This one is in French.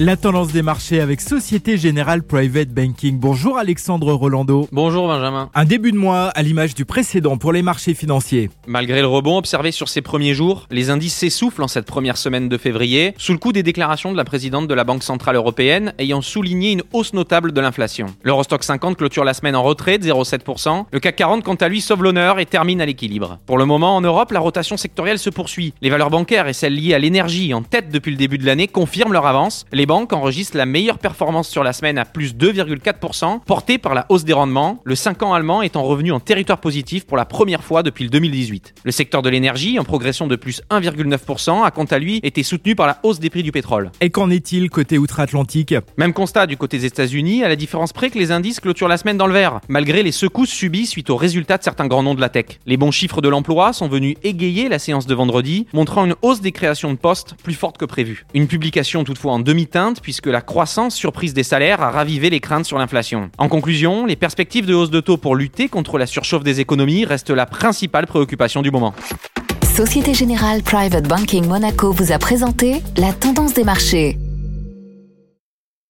La tendance des marchés avec Société Générale Private Banking. Bonjour Alexandre Rolando. Bonjour Benjamin. Un début de mois à l'image du précédent pour les marchés financiers. Malgré le rebond observé sur ces premiers jours, les indices s'essoufflent en cette première semaine de février, sous le coup des déclarations de la présidente de la Banque Centrale Européenne ayant souligné une hausse notable de l'inflation. L'Eurostock 50 clôture la semaine en retrait de 0,7%. Le CAC 40 quant à lui sauve l'honneur et termine à l'équilibre. Pour le moment en Europe, la rotation sectorielle se poursuit. Les valeurs bancaires et celles liées à l'énergie en tête depuis le début de l'année confirment leur avance. Les banques enregistrent la meilleure performance sur la semaine à plus 2,4%, portée par la hausse des rendements, le 5 ans allemand étant revenu en territoire positif pour la première fois depuis le 2018. Le secteur de l'énergie, en progression de plus 1,9%, a quant à lui été soutenu par la hausse des prix du pétrole. Et qu'en est-il côté outre-Atlantique? Même constat du côté des États-Unis, à la différence près que les indices clôturent la semaine dans le vert, malgré les secousses subies suite aux résultats de certains grands noms de la tech. Les bons chiffres de l'emploi sont venus égayer la séance de vendredi, montrant une hausse des créations de postes plus forte que prévu. Une publication toutefois en demi-teinte, puisque la croissance surprise des salaires a ravivé les craintes sur l'inflation. En conclusion, les perspectives de hausse de taux pour lutter contre la surchauffe des économies restent la principale préoccupation du moment. Société Générale Private Banking Monaco vous a présenté la tendance des marchés.